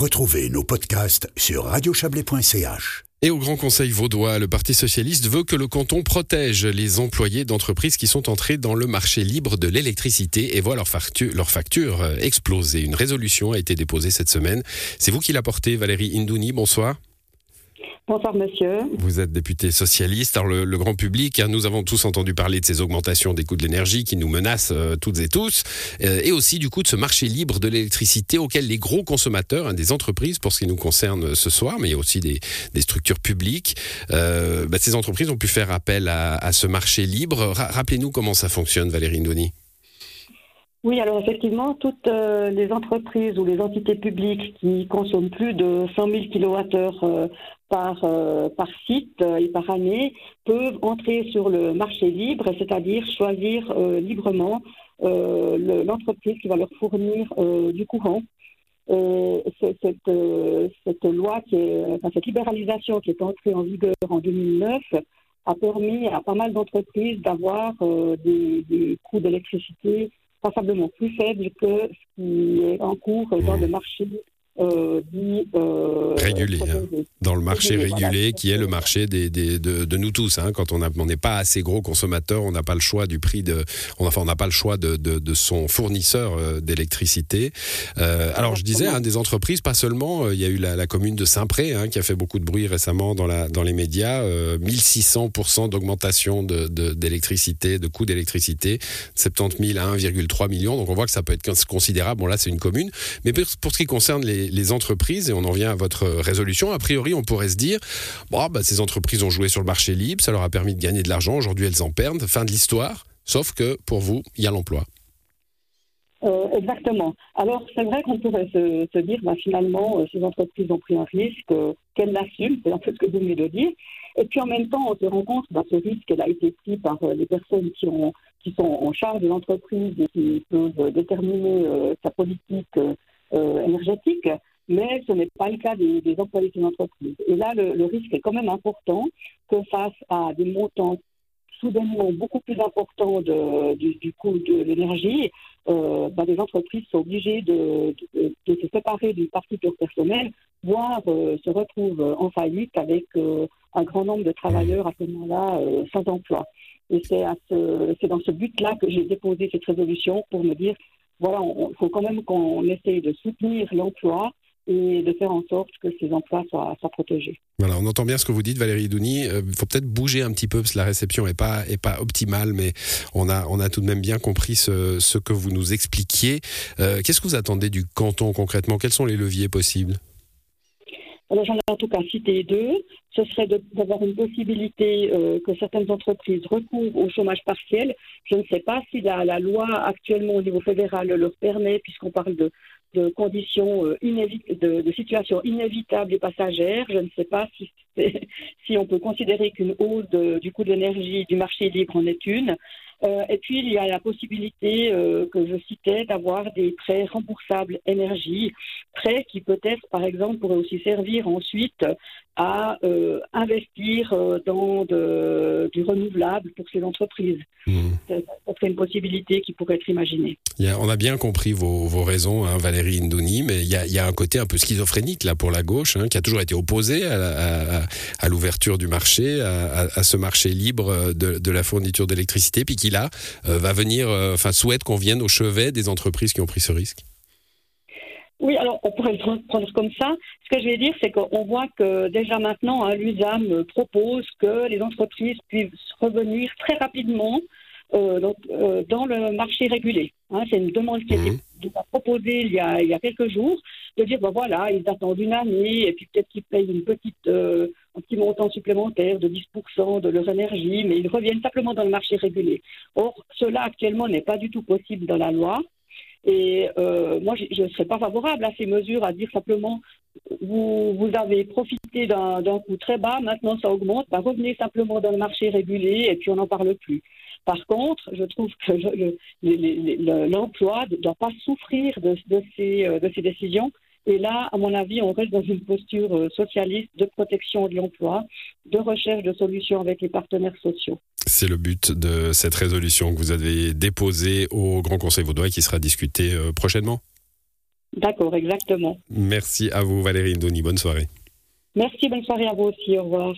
Retrouvez nos podcasts sur radiochablais.ch. Et au Grand Conseil vaudois, le Parti socialiste veut que le canton protège les employés d'entreprises qui sont entrés dans le marché libre de l'électricité et voient leur facture, leur facture euh, exploser. Une résolution a été déposée cette semaine. C'est vous qui la portez, Valérie Indouni. Bonsoir. Bonsoir monsieur. Vous êtes député socialiste. Alors le, grand public, hein, nous avons tous entendu parler de ces augmentations des coûts de l'énergie qui nous menacent euh, toutes et tous, euh, et aussi du coup de ce marché libre de l'électricité auquel les gros consommateurs, hein, des entreprises pour ce qui nous concerne ce soir, mais aussi des, structures publiques, euh, bah, ces entreprises ont pu faire appel à, ce marché libre. Rappelez-nous comment ça fonctionne, Valérie Ndoni. Oui, alors effectivement, toutes les entreprises ou les entités publiques qui consomment plus de 100 000 kWh par, euh, par site et par année peuvent entrer sur le marché libre, c'est-à-dire choisir euh, librement euh, l'entreprise qui va leur fournir du courant. cette, cette loi, qui est, enfin, cette libéralisation qui est entrée en vigueur en 2009 a permis à pas mal d'entreprises d'avoir des, des coûts d'électricité passablement plus faibles que ce qui est en cours dans le marché euh, euh, régulé, hein. dans le marché régulé, qui est le marché des, de, nous tous. Hein. Quand on n'est pas assez gros consommateur, on n'a pas le choix du prix de, on, enfin, on n'a pas le choix de, de son fournisseur euh, d'électricité. alors je disais, hein, des entreprises, pas seulement. Il y a eu la, commune de Saint-Pré qui a fait beaucoup de bruit récemment dans, la, dans les médias. 1600% d'augmentation d'électricité, de, coût d'électricité, 70 000 à 1,3 million. Donc on voit que ça peut être considérable. Bon là c'est une commune, mais pour ce qui concerne les les, entreprises, et on en vient à votre résolution, a priori, on pourrait se dire, bon, bah, ces entreprises ont joué sur le marché libre, ça leur a permis de gagner de l'argent, aujourd'hui elles en perdent, fin de l'histoire, sauf que pour vous, il y a l'emploi. Euh, exactement. Alors, c'est vrai qu'on pourrait se, dire, bah, finalement, euh, ces entreprises ont pris un risque, euh, qu'elles l'assument, c'est en fait ce que vous venez de dire. Et puis, en même temps, on se rend compte que bah, ce risque a été pris par les personnes qui, qui sont en charge de l'entreprise et qui peuvent déterminer sa politique mais ce n'est pas le cas des, employés d'une entreprise. Et là, le, risque est quand même important que face à des montants soudainement beaucoup plus importants du, coût de l'énergie, euh, bah, les entreprises sont obligées de, se séparer d'une partie de leur personnel, voire euh, se retrouvent en faillite avec un grand nombre de travailleurs à ce moment-là sans emploi. Et c'est dans ce but-là que j'ai déposé cette résolution pour me dire voilà, il faut quand même qu'on essaye de soutenir l'emploi et de faire en sorte que ces emplois soient, protégés. Voilà, on entend bien ce que vous dites, Valérie Douni. Il euh, faut peut-être bouger un petit peu parce que la réception n'est pas, optimale, mais on a, tout de même bien compris ce, ce que vous nous expliquiez. Euh, qu'est-ce que vous attendez du canton concrètement? Quels sont les leviers possibles? Alors j'en ai en tout cas cité deux. Ce serait d'avoir une possibilité euh, que certaines entreprises recourent au chômage partiel. Je ne sais pas si la, loi actuellement au niveau fédéral le permet, puisqu'on parle de, conditions euh, de, de, situations inévitables et passagères. Je ne sais pas si, si on peut considérer qu'une hausse du coût de l'énergie du marché libre en est une. Euh, et puis, il y a la possibilité euh, que je citais d'avoir des prêts remboursables énergie, prêts qui peut-être, par exemple, pourraient aussi servir ensuite à euh, investir dans du renouvelable pour ces entreprises. Mmh. Serait une possibilité qui pourrait être imaginée. on a bien compris vos, raisons, hein, Valérie Indouni, mais il y, a, un côté un peu schizophrénique là pour la gauche, hein, qui a toujours été opposé à, l'ouverture du marché, à, ce marché libre de, de la fourniture d'électricité, puis qui là euh, va venir, euh, enfin souhaite qu'on vienne au chevet des entreprises qui ont pris ce risque oui, alors on pourrait le prendre comme ça. Ce que je vais dire, c'est qu'on voit que déjà maintenant, hein, l'USAM propose que les entreprises puissent revenir très rapidement euh, dans le marché régulé. Hein. c'est une demande qui a été mmh. proposée il y a, il y a quelques jours, de dire, ben voilà, ils attendent une année et puis peut-être qu'ils payent une petite, un petit montant supplémentaire de 10% de leur énergie, mais ils reviennent simplement dans le marché régulé. Or, cela actuellement n'est pas du tout possible dans la loi. Et euh, moi, je ne serais pas favorable à ces mesures, à dire simplement, vous, vous avez profité d'un coût très bas, maintenant ça augmente, bah, revenez simplement dans le marché régulé et puis on n'en parle plus. Par contre, je trouve que l'emploi ne doit pas souffrir de, ces, euh, de ces décisions et là, à mon avis, on reste dans une posture euh, socialiste de protection de l'emploi, de recherche de solutions avec les partenaires sociaux. C'est le but de cette résolution que vous avez déposée au Grand Conseil vaudois et qui sera discutée euh, prochainement D'accord, exactement. Merci à vous Valérie Doni, bonne soirée. Merci, bonne soirée à vous aussi, au revoir.